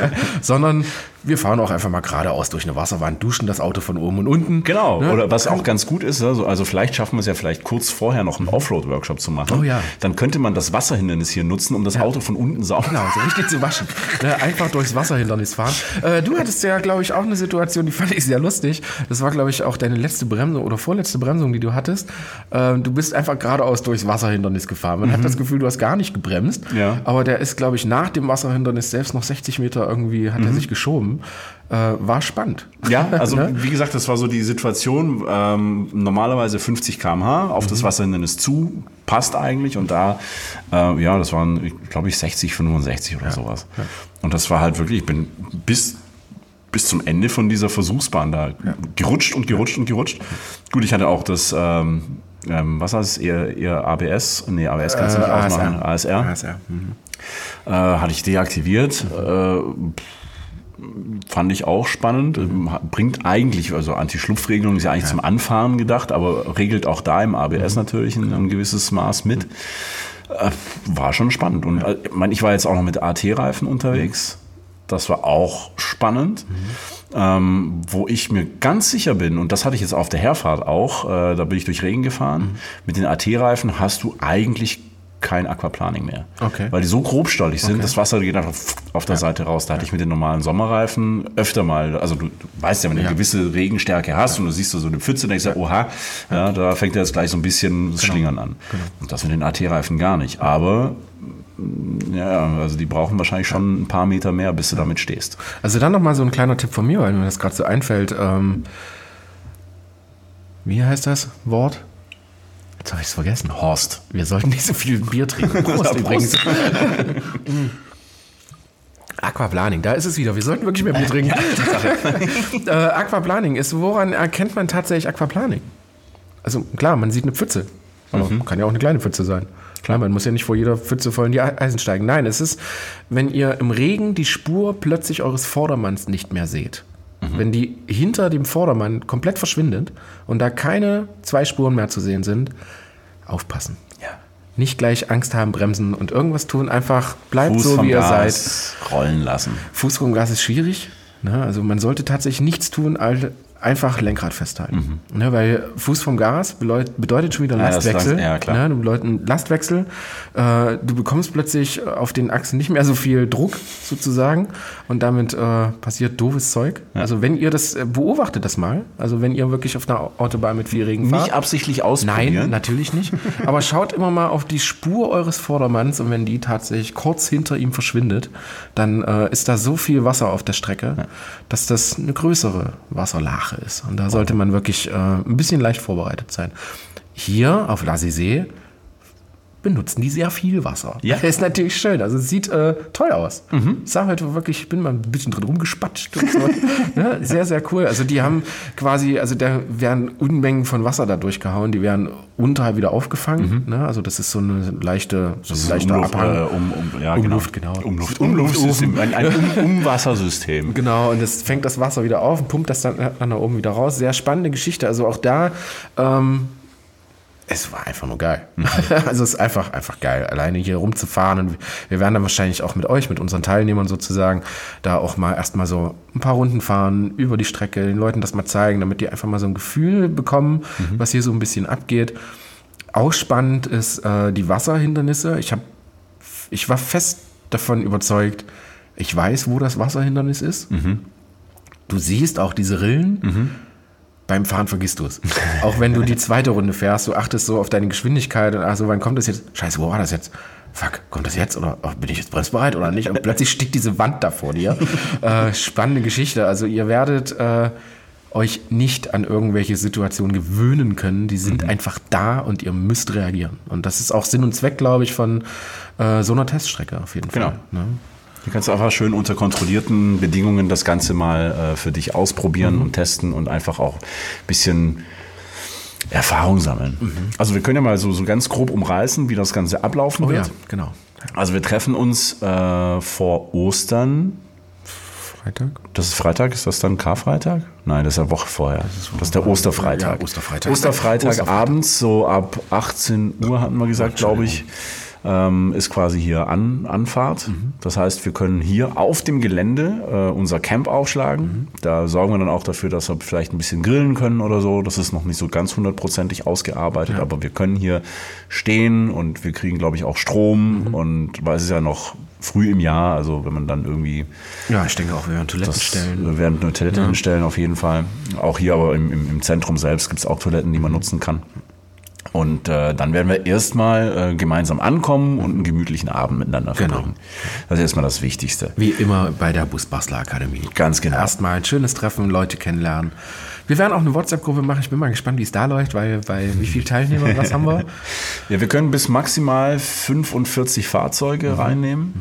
sondern wir fahren auch einfach mal geradeaus durch eine Wasserwand, duschen das Auto von oben und unten. Genau. Ne? Oder was auch ganz gut ist, also, also vielleicht schaffen wir es ja vielleicht kurz vorher noch einen Offroad-Workshop zu machen. Oh ja. Dann könnte man das Wasserhindernis hier nutzen, um das ja. Auto von unten sauber. Genau, so richtig zu waschen. ne? Einfach durchs Wasserhindernis fahren. Äh, du hattest ja, glaube ich, auch eine Situation, die fand ich sehr lustig. Das war, glaube ich, auch deine letzte Bremsung oder vorletzte Bremsung, die du hattest. Äh, du bist einfach geradeaus durchs Wasserhindernis gefahren. Man mhm. hat das Gefühl, du hast gar nicht gebremst. Ja. Aber der ist, glaube ich, nach dem Wasserhindernis selbst noch 60 Meter irgendwie, hat mhm. er sich geschoben. Äh, war spannend. Ja, also ne? wie gesagt, das war so die Situation, ähm, normalerweise 50 km/h auf mhm. das Wasserhindernis zu, passt eigentlich und da, äh, ja, das waren, glaube ich, 60, 65 oder ja. sowas. Ja. Und das war halt wirklich, ich bin bis bis zum Ende von dieser Versuchsbahn da ja. gerutscht und gerutscht und gerutscht. Gut, ich hatte auch das, ähm, ähm, was heißt es, eher, eher ABS? Nee, ABS kannst du nicht äh, ausmachen. ASR. ASR. Mhm. Äh, hatte ich deaktiviert. Äh, fand ich auch spannend. Mhm. Bringt eigentlich, also Anti-Schlupfregelung ist ja eigentlich ja. zum Anfahren gedacht, aber regelt auch da im ABS mhm. natürlich ein, ein, gewisses Maß mit. Äh, war schon spannend. Und ja. äh, ich war jetzt auch noch mit AT-Reifen unterwegs. Das war auch spannend. Mhm. Ähm, wo ich mir ganz sicher bin, und das hatte ich jetzt auf der Herfahrt auch, äh, da bin ich durch Regen gefahren, mhm. mit den AT-Reifen hast du eigentlich kein Aquaplaning mehr. Okay. Weil die so grobstollig sind, okay. das Wasser geht einfach auf der ja. Seite raus. Da hatte ich mit den normalen Sommerreifen öfter mal, also du, du weißt ja, wenn du ja. eine gewisse Regenstärke hast ja. und du siehst so eine Pfütze, denkst du, oha, ja, da fängt er jetzt gleich so ein bisschen das genau. Schlingern an. Genau. Und das mit den AT-Reifen gar nicht. Aber ja, also die brauchen wahrscheinlich schon ein paar Meter mehr, bis du damit stehst. Also dann nochmal so ein kleiner Tipp von mir, weil mir das gerade so einfällt. Ähm, wie heißt das Wort? Jetzt habe ich es vergessen. Horst. Wir sollten nicht so viel Bier trinken. Prost übrigens. Aquaplaning, da ist es wieder. Wir sollten wirklich mehr Bier trinken. äh, Aquaplaning ist, woran erkennt man tatsächlich Aquaplaning? Also klar, man sieht eine Pfütze. Aber mhm. kann ja auch eine kleine Pfütze sein. Klar, man muss ja nicht vor jeder Pfütze voll in die Eisen steigen. Nein, es ist, wenn ihr im Regen die Spur plötzlich eures Vordermanns nicht mehr seht. Mhm. Wenn die hinter dem Vordermann komplett verschwindet und da keine zwei Spuren mehr zu sehen sind, aufpassen. Ja. Nicht gleich Angst haben, bremsen und irgendwas tun, einfach bleibt Fuß so, wie ihr Gas seid. Rollen lassen. Fuß vom Gas ist schwierig. Ne? Also man sollte tatsächlich nichts tun, einfach Lenkrad festhalten. Mhm. Ne, weil Fuß vom Gas bedeutet schon wieder Lastwechsel. Ja, Last, ja, ne, du bedeutet Lastwechsel. Äh, du bekommst plötzlich auf den Achsen nicht mehr so viel Druck sozusagen und damit äh, passiert doofes Zeug. Ja. Also wenn ihr das, äh, beobachtet das mal. Also wenn ihr wirklich auf einer Autobahn mit viel Regen fahrt. Nicht absichtlich ausprobieren. Nein, natürlich nicht. Aber schaut immer mal auf die Spur eures Vordermanns und wenn die tatsächlich kurz hinter ihm verschwindet, dann äh, ist da so viel Wasser auf der Strecke, dass das eine größere Wasserlache Sache ist. Und da sollte man wirklich äh, ein bisschen leicht vorbereitet sein. Hier auf La Cizé benutzen die sehr viel Wasser. Ja. Das ist natürlich schön. Also es sieht äh, toll aus. Ich sage heute wirklich, ich bin mal ein bisschen drin rumgespatscht. Und so. ja, sehr, sehr cool. Also die haben quasi, also da werden Unmengen von Wasser da durchgehauen. Die werden unterhalb wieder aufgefangen. Ne? Also das ist so eine leichte, so ein leichter Umluft, Abhang. äh, um, um, ja, Umluft, genau. Umluft, Umluftsystem, ein, ein um Umwassersystem. Genau, und es fängt das Wasser wieder auf und pumpt das dann, dann da oben wieder raus. Sehr spannende Geschichte. Also auch da, ähm, es war einfach nur geil. also es ist einfach, einfach geil, alleine hier rumzufahren. Und wir werden dann wahrscheinlich auch mit euch, mit unseren Teilnehmern sozusagen, da auch mal erstmal so ein paar Runden fahren über die Strecke, den Leuten das mal zeigen, damit die einfach mal so ein Gefühl bekommen, was hier so ein bisschen abgeht. Auch spannend ist äh, die Wasserhindernisse. Ich habe, ich war fest davon überzeugt, ich weiß, wo das Wasserhindernis ist. Du siehst auch diese Rillen. Beim Fahren vergisst du es. Auch wenn du die zweite Runde fährst, du achtest so auf deine Geschwindigkeit und ach so, wann kommt das jetzt? Scheiße, wo war das jetzt? Fuck, kommt das jetzt? Oder oh, bin ich jetzt bremsbereit oder nicht? Und plötzlich steht diese Wand da vor dir. Äh, spannende Geschichte. Also ihr werdet äh, euch nicht an irgendwelche Situationen gewöhnen können. Die sind einfach da und ihr müsst reagieren. Und das ist auch Sinn und Zweck, glaube ich, von äh, so einer Teststrecke auf jeden Genau. Fall. Ne? Du kannst einfach schön unter kontrollierten Bedingungen das Ganze mal äh, für dich ausprobieren Mhm. und testen und einfach auch ein bisschen Erfahrung sammeln. Mhm. Also wir können ja mal so, so ganz grob umreißen, wie das Ganze ablaufen Oh ja, wird. genau. Also wir treffen uns äh, vor Ostern. Freitag? Das ist Freitag, ist das dann Karfreitag? Nein, das ist ja Woche vorher. Das ist, der Osterfreitag. Ja, Osterfreitag. Osterfreitag Osterfreitag. abends, so ab 18 Uhr hatten wir gesagt, glaube ich, ähm, ist quasi hier An Anfahrt. Mhm. Das heißt, wir können hier auf dem Gelände äh, unser Camp aufschlagen. Mhm. Da sorgen wir dann auch dafür, dass wir vielleicht ein bisschen grillen können oder so. Das ist noch nicht so ganz hundertprozentig ausgearbeitet, aber wir können hier stehen und wir kriegen, glaube ich, auch Strom. Mhm. Und weil es ist ja noch früh im Jahr, also wenn man dann irgendwie Ja, ich denke auch, wir werden Toiletten stellen. Wir werden eine Toilette hinstellen, auf jeden Fall. Auch hier aber im, im, im Zentrum selbst gibt es auch Toiletten, die man nutzen kann. Und äh, dann werden wir erstmal äh, gemeinsam ankommen und einen gemütlichen Abend miteinander Genau. verbringen. Das ist erstmal das Wichtigste. Wie immer bei der Busbastler Akademie. Ganz genau. Erstmal ein schönes Treffen, Leute kennenlernen. Wir werden auch eine WhatsApp-Gruppe machen. Ich bin mal gespannt, wie es da läuft, weil, weil wie viele Teilnehmer, was haben wir? Ja, wir können bis maximal 45 Fahrzeuge reinnehmen.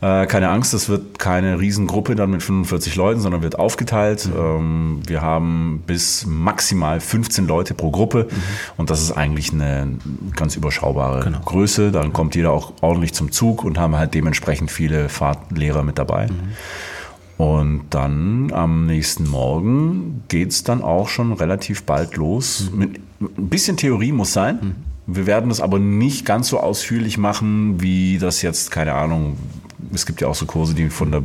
Äh, keine Angst, das wird keine Riesengruppe dann mit 45 Leuten, sondern wird aufgeteilt. Ähm, wir haben bis maximal 15 Leute pro Gruppe und das ist eigentlich eine ganz überschaubare Größe. Dann kommt jeder auch ordentlich zum Zug und haben halt dementsprechend viele Fahrtlehrer mit dabei. Und dann am nächsten Morgen geht's dann auch schon relativ bald los. Mit, ein bisschen Theorie muss sein. Wir werden das aber nicht ganz so ausführlich machen, wie das jetzt, keine Ahnung, es gibt ja auch so Kurse, die von der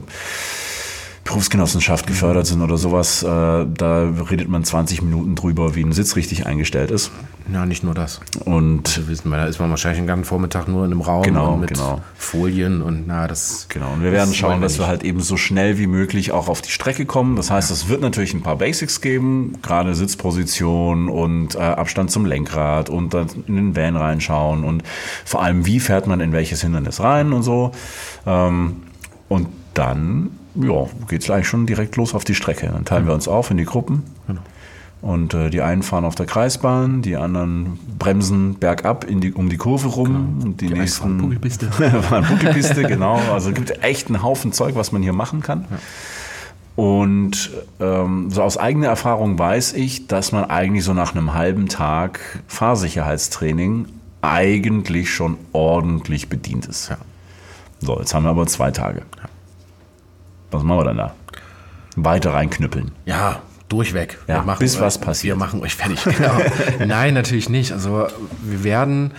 Berufsgenossenschaft gefördert sind oder sowas. Äh, Da redet man 20 Minuten drüber, wie ein Sitz richtig eingestellt ist. Ja, nicht nur das. Und Wir wissen, weil da ist man wahrscheinlich den ganzen Vormittag nur in einem Raum Genau, mit genau. Folien und na, das. Genau, und wir werden schauen, wir dass wir halt eben so schnell wie möglich auch auf die Strecke kommen. Das heißt, es wird natürlich ein paar Basics geben, gerade Sitzposition und äh, Abstand zum Lenkrad und dann in den Van reinschauen und vor allem, wie fährt man in welches Hindernis rein und so. Ähm, und dann ja, geht es gleich schon direkt los auf die Strecke. Dann teilen wir uns auf in die Gruppen. Und äh, die einen fahren auf der Kreisbahn, die anderen bremsen bergab die, um die Kurve rum und die, Die einen fahren nächsten Buckelpiste. fahren Buckelpiste, genau. Also es gibt echt einen Haufen Zeug, was man hier machen kann. Und ähm, so aus eigener Erfahrung weiß ich, dass man eigentlich so nach einem halben Tag Fahrsicherheitstraining eigentlich schon ordentlich bedient ist. Ja. So, jetzt haben wir aber zwei Tage. Was machen wir dann da? Weiter reinknüppeln. Ja, durchweg. Ja, bis was passiert. Wir machen euch fertig. Genau. Nein, natürlich nicht. Also wir werden.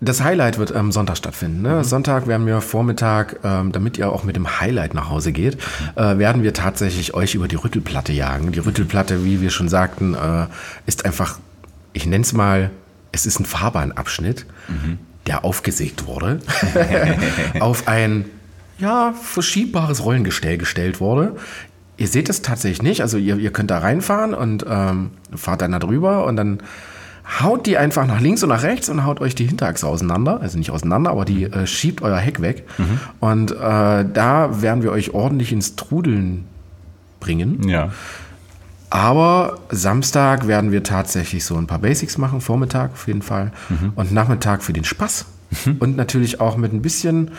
Das Highlight wird am Sonntag stattfinden. Ne? Sonntag werden wir Vormittag, ähm, damit ihr auch mit dem Highlight nach Hause geht, äh, werden wir tatsächlich euch über die Rüttelplatte jagen. Die Rüttelplatte, wie wir schon sagten, äh, ist einfach, ich nenne es mal, es ist ein Fahrbahnabschnitt, der aufgesägt wurde, auf ein ja, verschiebbares Rollengestell gestellt wurde. Ihr seht es tatsächlich nicht, also ihr, ihr könnt da reinfahren und ähm, fahrt dann da drüber und dann haut die einfach nach links und nach rechts und haut euch die Hinterachse auseinander. Also nicht auseinander, aber die äh, schiebt euer Heck weg. Und äh, da werden wir euch ordentlich ins Trudeln bringen. Ja. Aber Samstag werden wir tatsächlich so ein paar Basics machen, Vormittag auf jeden Fall. Mhm. Und Nachmittag für den Spaß. Mhm. Und natürlich auch mit ein bisschen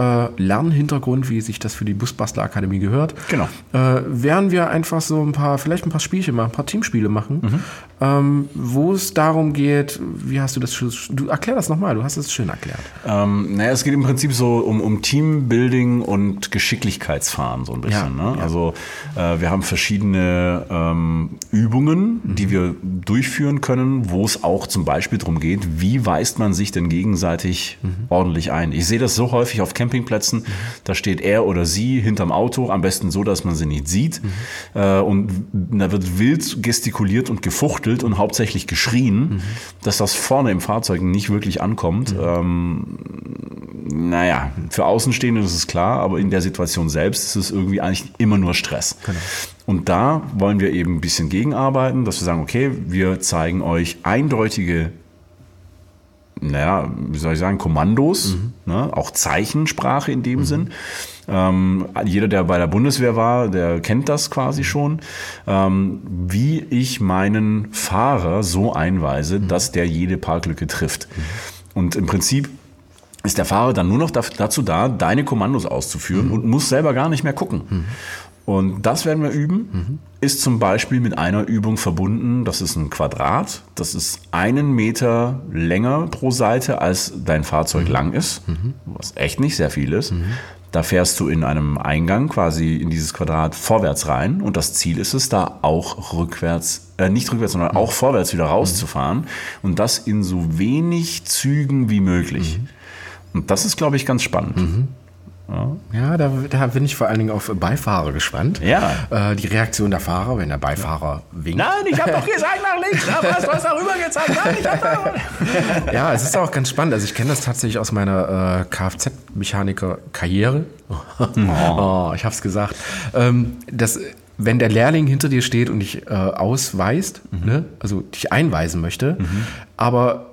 äh, Lernhintergrund, wie sich das für die Busbastler-Akademie gehört, genau. äh, werden wir einfach so ein paar, vielleicht ein paar Spielchen machen, ein paar Teamspiele machen, mhm. Ähm, wo es darum geht, wie hast du das, du erklär das nochmal, du hast es schön erklärt. Ähm, naja, es geht im Prinzip so um, um Teambuilding und Geschicklichkeitsfahren so ein bisschen. Ja, ne? ja. Also äh, wir haben verschiedene ähm, Übungen, mhm. die wir durchführen können, wo es auch zum Beispiel darum geht, wie weist man sich denn gegenseitig mhm. ordentlich ein. Ich sehe das so häufig auf Campingplätzen. Mhm. Da steht er oder sie hinterm Auto, am besten so, dass man sie nicht sieht. Mhm. Äh, und da wird wild gestikuliert und gefuchtelt und hauptsächlich geschrien, mhm. dass das vorne im Fahrzeug nicht wirklich ankommt. Mhm. Ähm, naja, für Außenstehende ist es klar, aber in der Situation selbst ist es irgendwie eigentlich immer nur Stress. Genau. Und da wollen wir eben ein bisschen gegenarbeiten, dass wir sagen, okay, wir zeigen euch eindeutige naja, wie soll ich sagen, Kommandos, mhm. ne, auch Zeichensprache in dem mhm. Sinn. Ähm, jeder, der bei der Bundeswehr war, der kennt das quasi schon, ähm, wie ich meinen Fahrer so einweise, mhm. dass der jede Parklücke trifft. Mhm. Und im Prinzip ist der Fahrer dann nur noch dazu da, deine Kommandos auszuführen mhm. und muss selber gar nicht mehr gucken. Mhm. Und das werden wir üben. Mhm. Ist zum Beispiel mit einer Übung verbunden. Das ist ein Quadrat. Das ist einen Meter länger pro Seite, als dein Fahrzeug mhm. lang ist. Mhm. Was echt nicht sehr viel ist. Mhm. Da fährst du in einem Eingang quasi in dieses Quadrat vorwärts rein. Und das Ziel ist es, da auch rückwärts, äh, nicht rückwärts, sondern auch vorwärts wieder rauszufahren. Und das in so wenig Zügen wie möglich. Mhm. Und das ist, glaube ich, ganz spannend. Ja, da, da, bin ich vor allen Dingen auf Beifahrer gespannt. Ja. Äh, die Reaktion der Fahrer, wenn der Beifahrer winkt. Nein, ich habe doch gesagt nach links. Na, was, du hast da rüber gezeigt. Nein, ich hab da Ja, es ist auch ganz spannend. Also ich kenne das tatsächlich aus meiner äh, Kfz-Mechaniker-Karriere. Oh. oh, ich habe es gesagt. Ähm, das wenn der Lehrling hinter dir steht und dich äh, ausweist, mhm. ne, also dich einweisen möchte, mhm. aber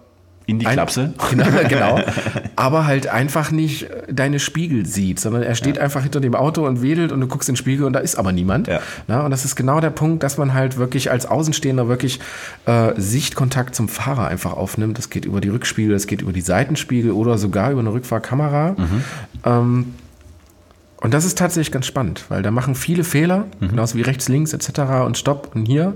in die Klapse. Ein, genau, genau. Aber halt einfach nicht deine Spiegel sieht, sondern er steht ja. einfach hinter dem Auto und wedelt und du guckst in den Spiegel und da ist aber niemand. Ja. Na, und das ist genau der Punkt, dass man halt wirklich als Außenstehender wirklich äh, Sichtkontakt zum Fahrer einfach aufnimmt. Das geht über die Rückspiegel, das geht über die Seitenspiegel oder sogar über eine Rückfahrkamera. Mhm. Ähm, und das ist tatsächlich ganz spannend, weil da machen viele Fehler, mhm. genauso wie rechts, links etc. und Stopp und hier.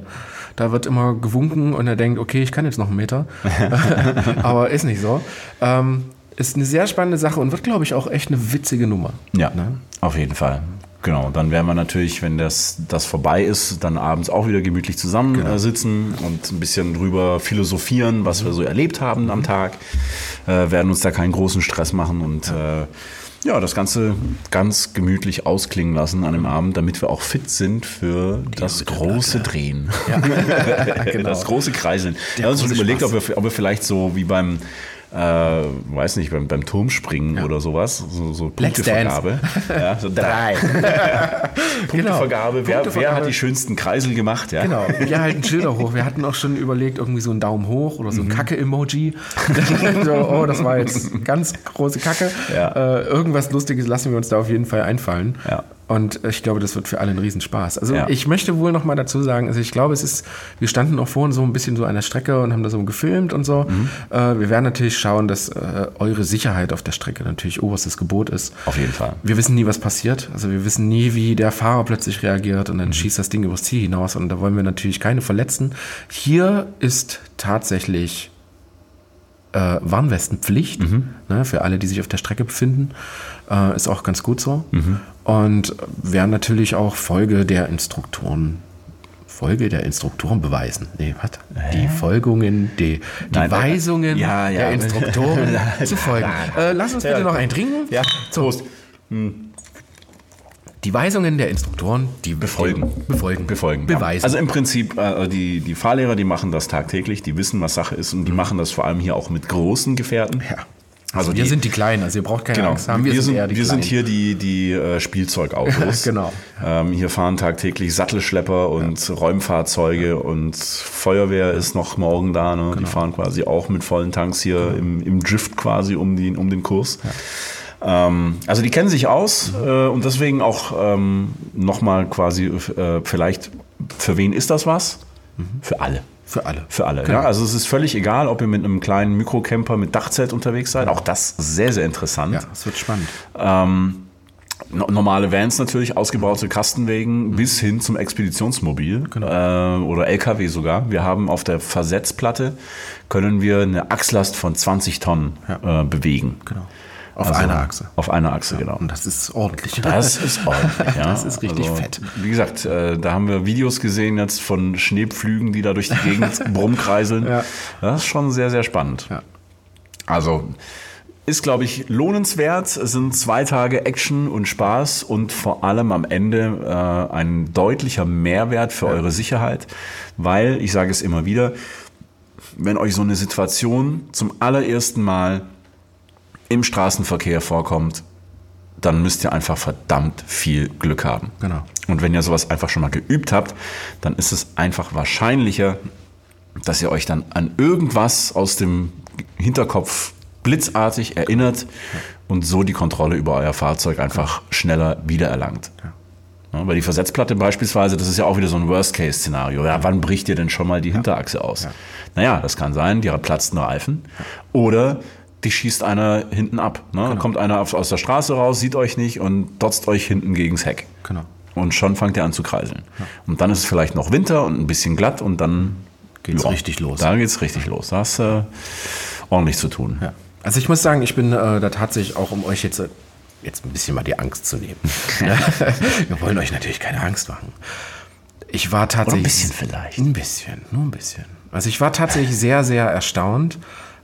Da wird immer gewunken und er denkt, okay, ich kann jetzt noch einen Meter. Aber ist nicht so. Ähm, ist eine sehr spannende Sache und wird, glaube ich, auch echt eine witzige Nummer. Ja, ne? auf jeden Fall. Genau, dann werden wir natürlich, wenn das, das vorbei ist, dann abends auch wieder gemütlich zusammensitzen genau. und ein bisschen drüber philosophieren, was wir so erlebt haben am Tag. Äh, werden uns da keinen großen Stress machen und ja. äh, ja, das Ganze ganz gemütlich ausklingen lassen an dem Abend, damit wir auch fit sind für das große. Drehen. Ja. genau. Das große Kreiseln. Wir haben uns überlegt, ob wir, ob wir vielleicht so wie beim äh, weiß nicht, beim, beim Turmspringen ja. oder sowas, so, so Punktevergabe. Ja, so drei. Punktevergabe. Genau. Wer, wer, hat die schönsten Kreisel gemacht? Ja? Genau, wir halten Schilder hoch. Wir hatten auch schon überlegt, irgendwie so einen Daumen hoch oder so ein mhm. Kacke-Emoji. so, oh, das war jetzt ganz große Kacke. Ja. Äh, irgendwas Lustiges lassen wir uns da auf jeden Fall einfallen. Ja. Und ich glaube, das wird für alle ein Riesenspaß. Also ja. ich möchte wohl noch mal dazu sagen, also ich glaube, es ist, wir standen auch vorhin so ein bisschen so an der Strecke und haben da so gefilmt und so. Mhm. Äh, wir werden natürlich schauen, dass äh, eure Sicherheit auf der Strecke natürlich oberstes Gebot ist. Auf jeden Fall. Wir wissen nie, was passiert. Also wir wissen nie, wie der Fahrer plötzlich reagiert und dann mhm. schießt das Ding übers Ziel hinaus und da wollen wir natürlich keine verletzen. Hier ist tatsächlich äh, Warnwestenpflicht mhm. ne, für alle, die sich auf der Strecke befinden. Äh, ist auch ganz gut so. Mhm. Und werden natürlich auch Folge der Instruktoren Folge der Instruktoren beweisen. Nee, was? Die Folgungen, die, die Nein, Weisungen ja, ja. der Instruktoren zu folgen. Äh, lass uns bitte noch einen trinken. Ja, Prost. Hm. Die Weisungen der Instruktoren, die befolgen. Befolgen. Befolgen. Beweisen. Also im Prinzip, äh, die, die Fahrlehrer, die machen das tagtäglich, die wissen, was Sache ist und die mhm. machen das vor allem hier auch mit großen Gefährten. Ja. Also wir die, sind die Kleinen, also ihr braucht keine genau, Angst haben. Wir, wir sind, wir sind hier die, die äh, Spielzeugautos. genau. Ähm, hier fahren tagtäglich Sattelschlepper und ja. Räumfahrzeuge ja. und Feuerwehr ist noch morgen da. Ne? Genau. Die fahren quasi auch mit vollen Tanks hier genau. im, im Drift quasi um, die, um den Kurs. Ja. Ähm, also die kennen sich aus äh, und deswegen auch ähm, nochmal quasi äh, vielleicht Für wen ist das was? Für alle. Für alle. Für alle. Ja, also es ist völlig egal, ob ihr mit einem kleinen Mikrocamper mit Dachzelt unterwegs seid. Auch das sehr, sehr interessant. Ja, es wird spannend. No- Normale Vans natürlich, ausgebaute Kastenwegen bis hin zum Expeditionsmobil äh, oder LKW sogar. Wir haben auf der Versetzplatte können wir eine Achslast von 20 Tonnen äh, bewegen. Genau. Auf Also einer Achse. Auf einer Achse, genau. Und das ist ordentlich. Das ist ordentlich, ja. Das ist richtig fett. Wie gesagt, äh, da haben wir Videos gesehen jetzt von Schneepflügen, die da durch die Gegend rumkreiseln. Ja. Das ist schon sehr, sehr spannend. Ja. Also ist, glaube ich, lohnenswert. Es sind zwei Tage Action und Spaß und vor allem am Ende äh, ein deutlicher Mehrwert für eure Sicherheit, weil, ich sage es immer wieder, wenn euch so eine Situation zum allerersten Mal im Straßenverkehr vorkommt, dann müsst ihr einfach verdammt viel Glück haben. Genau. Und wenn ihr sowas einfach schon mal geübt habt, dann ist es einfach wahrscheinlicher, dass ihr euch dann an irgendwas aus dem Hinterkopf blitzartig erinnert und so die Kontrolle über euer Fahrzeug einfach schneller wiedererlangt. Ja, weil die Versetzplatte beispielsweise, das ist ja auch wieder so ein Worst-Case-Szenario. Ja, wann bricht ihr denn schon mal die Hinterachse aus? Naja, das kann sein, die platzt ein Reifen. Oder die schießt einer hinten ab. Ne? Genau. Kommt einer aus der Straße raus, sieht euch nicht und dotzt euch hinten gegens Heck. Genau. Und schon fangt ihr an zu kreiseln. Und dann ist es vielleicht noch Winter und ein bisschen glatt und dann Geht's richtig los. Da geht's richtig los. Da hast du äh, ordentlich zu tun. Ja. Also ich muss sagen, ich bin äh, da tatsächlich auch, um euch jetzt, äh, jetzt ein bisschen mal die Angst zu nehmen. Wir wollen euch natürlich keine Angst machen. Ich war tatsächlich. bisschen vielleicht. Ein bisschen, nur ein bisschen. Also ich war tatsächlich sehr, sehr erstaunt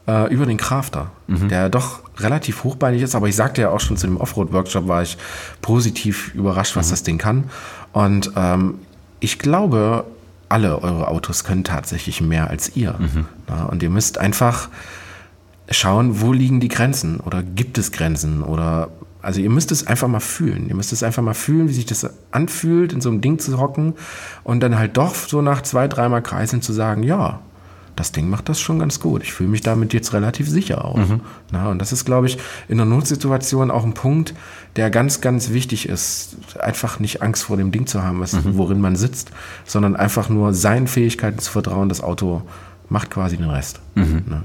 äh, über den Crafter, der doch relativ hochbeinig ist, aber ich sagte ja auch schon zu dem Offroad-Workshop, war ich positiv überrascht, was das Ding kann. Und ähm, ich glaube, alle eure Autos können tatsächlich mehr als ihr. Ja, und ihr müsst einfach schauen, wo liegen die Grenzen oder gibt es Grenzen oder also ihr müsst es einfach mal fühlen. Ihr müsst es einfach mal fühlen, wie sich das anfühlt, in so einem Ding zu hocken und dann halt doch so nach zwei, dreimal Kreiseln zu sagen, ja, das Ding macht das schon ganz gut. Ich fühle mich damit jetzt relativ sicher auch. Na, und das ist, glaube ich, in einer Notsituation auch ein Punkt, der ganz, ganz wichtig ist. Einfach nicht Angst vor dem Ding zu haben, was, worin man sitzt, sondern einfach nur seinen Fähigkeiten zu vertrauen. Das Auto macht quasi den Rest. Ne?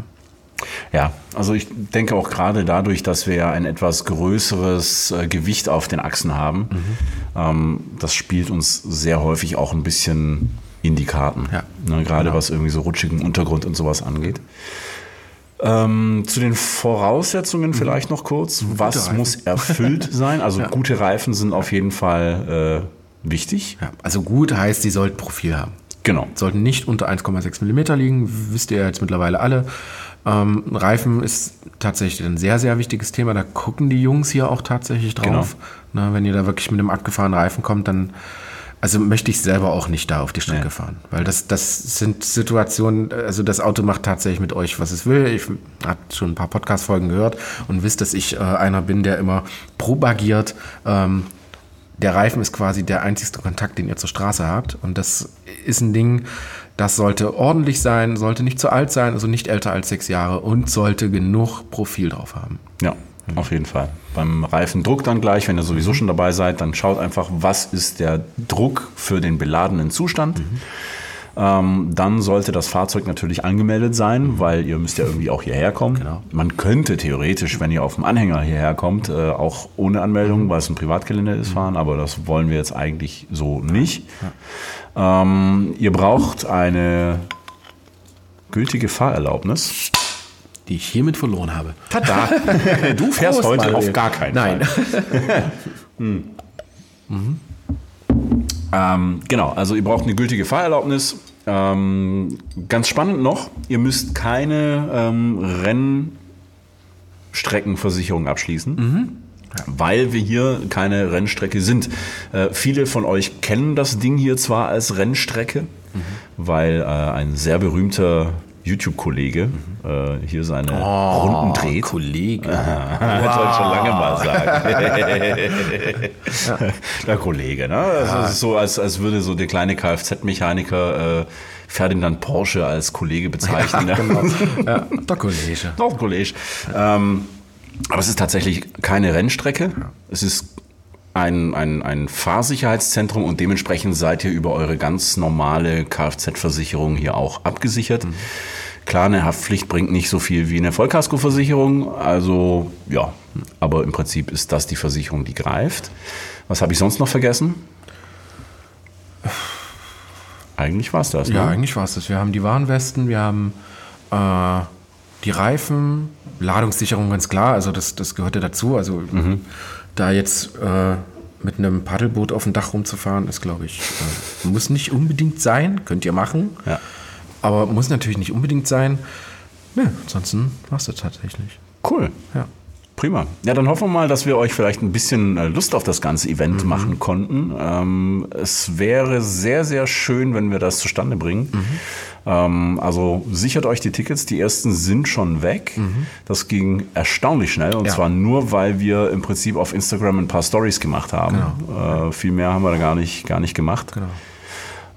Ja, also ich denke auch gerade dadurch, dass wir ja ein etwas größeres äh, Gewicht auf den Achsen haben, ähm, das spielt uns sehr häufig auch ein bisschen in die Karten. Ja, ne, gerade was irgendwie so rutschigen Untergrund und sowas angeht. Ähm, zu den Voraussetzungen vielleicht noch kurz. Was Reifen. muss erfüllt sein? Also gute Reifen sind auf jeden Fall äh, wichtig. Ja, also gut heißt, sie sollten Profil haben. Genau. Sollten nicht unter 1,6 mm liegen, wisst ihr ja jetzt mittlerweile alle. Ähm, Reifen ist tatsächlich ein sehr, sehr wichtiges Thema. Da gucken die Jungs hier auch tatsächlich drauf. Na, wenn ihr da wirklich mit einem abgefahrenen Reifen kommt, dann also möchte ich selber auch nicht da auf die Strecke Nee. fahren. Weil das, das sind Situationen, also das Auto macht tatsächlich mit euch, was es will. Ich habe schon ein paar Podcast-Folgen gehört und wisst, dass ich äh, einer bin, der immer propagiert, ähm, der Reifen ist quasi der einzigste Kontakt, den ihr zur Straße habt. Und das ist ein Ding, das sollte ordentlich sein, sollte nicht zu alt sein, also nicht älter als sechs Jahre und sollte genug Profil drauf haben. Ja, auf jeden Fall. Beim Reifendruck dann gleich, wenn ihr sowieso schon dabei seid, dann schaut einfach, was ist der Druck für den beladenen Zustand. Ähm, dann sollte das Fahrzeug natürlich angemeldet sein, weil ihr müsst ja irgendwie auch hierher kommen. Genau. Man könnte theoretisch, wenn ihr auf dem Anhänger hierher kommt, äh, auch ohne Anmeldung, weil es ein Privatgelände ist, fahren, aber das wollen wir jetzt eigentlich so nicht. Ähm, ihr braucht eine gültige Fahrerlaubnis. Die ich hiermit verloren habe. Tada! Du fährst heute Manuel. auf gar keinen Nein. Fall. Ähm, genau, also ihr braucht eine gültige Fahrerlaubnis. Ähm, ganz spannend noch, ihr müsst keine ähm, Rennstreckenversicherung abschließen. Weil wir hier keine Rennstrecke sind. Äh, viele von euch kennen das Ding hier zwar als Rennstrecke, weil äh, ein sehr berühmter YouTube-Kollege äh, hier seine Runden dreht. Kollege. Das wollte ich schon lange mal sagen. Der Kollege, ne? Das ist so, als, als würde so der kleine Kfz-Mechaniker äh, Ferdinand Porsche als Kollege bezeichnen. ne? Genau. Ja, der Kollege. Oh, Kollege. Ähm, aber es ist tatsächlich keine Rennstrecke. Es ist ein, ein, ein Fahrsicherheitszentrum und dementsprechend seid ihr über eure ganz normale Kfz-Versicherung hier auch abgesichert. Mhm. Klar, eine Haftpflicht bringt nicht so viel wie eine Vollkaskoversicherung, also ja, aber im Prinzip ist das die Versicherung, die greift. Was habe ich sonst noch vergessen? Eigentlich war es das. Ne? Ja, eigentlich war es das. Wir haben die Warnwesten, wir haben äh, die Reifen, Ladungssicherung ganz klar, also das, das gehörte dazu. Also mhm. Da jetzt äh, mit einem Paddelboot auf dem Dach rumzufahren, ist, glaube ich, äh, muss nicht unbedingt sein, könnt ihr machen. Ja. Aber muss natürlich nicht unbedingt sein. Ne, ansonsten war es das tatsächlich. Cool. Ja. Prima. Ja, dann hoffen wir mal, dass wir euch vielleicht ein bisschen äh, Lust auf das ganze Event mhm. machen konnten. Ähm, es wäre sehr, sehr schön, wenn wir das zustande bringen. Mhm. Ähm, also sichert euch die Tickets. Die ersten sind schon weg. Mhm. Das ging erstaunlich schnell. Und ja. zwar nur, weil wir im Prinzip auf Instagram ein paar Stories gemacht haben. Genau. Äh, viel mehr haben wir da gar nicht, gar nicht gemacht. Genau.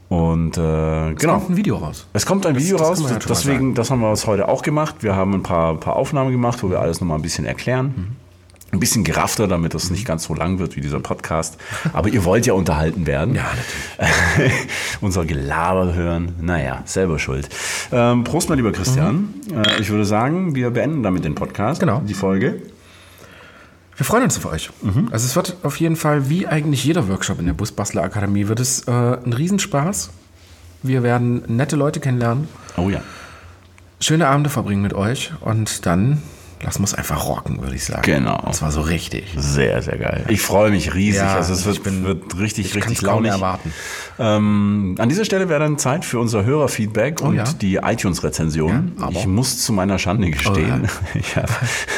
Und äh, es genau. kommt ein Video raus. Es kommt ein das, Video das raus. Ja Deswegen, das haben wir uns heute auch gemacht. Wir haben ein paar, paar Aufnahmen gemacht, wo wir alles nochmal ein bisschen erklären. Mhm. Ein bisschen geraffter, damit das nicht ganz so lang wird wie dieser Podcast. Aber ihr wollt ja unterhalten werden. Ja, natürlich. Unser Gelaber hören. Naja, selber schuld. Ähm, Prost, mein lieber Christian. Mhm. Äh, ich würde sagen, wir beenden damit den Podcast. Genau. Die Folge. Wir freuen uns auf euch. Mhm. Also es wird auf jeden Fall, wie eigentlich jeder Workshop in der Busbastler Akademie, wird es äh, ein Riesenspaß. Wir werden nette Leute kennenlernen. Oh ja. Schöne Abende verbringen mit euch und dann Lass uns einfach rocken, würde ich sagen. Genau. Und zwar so richtig. Sehr, sehr geil. Ich freue mich riesig. Ja, also es wird, bin, wird richtig, ich richtig launig. erwarten. Ähm, an dieser Stelle wäre dann Zeit für unser Hörerfeedback oh, und ja? die iTunes-Rezension. Ja, ich muss zu meiner Schande gestehen, oh, ich, hab,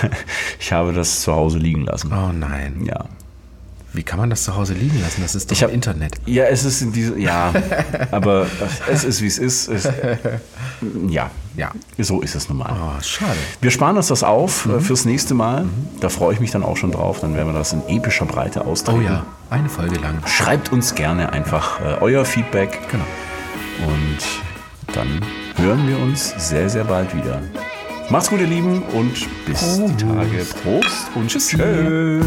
ich habe das zu Hause liegen lassen. Oh nein. Ja. Wie kann man das zu Hause liegen lassen? Das ist doch ich hab, Internet. Ja, es ist in diese, ja, aber es ist wie es ist. Es, ja, ja, so ist es normal. Oh, schade. Wir sparen uns das auf äh, mhm. fürs nächste Mal. Mhm. Da freue ich mich dann auch schon drauf. Dann werden wir das in epischer Breite austreten. Oh ja, eine Folge lang. Schreibt uns gerne einfach äh, euer Feedback. Genau. Und dann hören wir uns sehr, sehr bald wieder. Macht's gut, ihr Lieben, und bis Prost. die Tage. Prost und tschüss. Tschüss.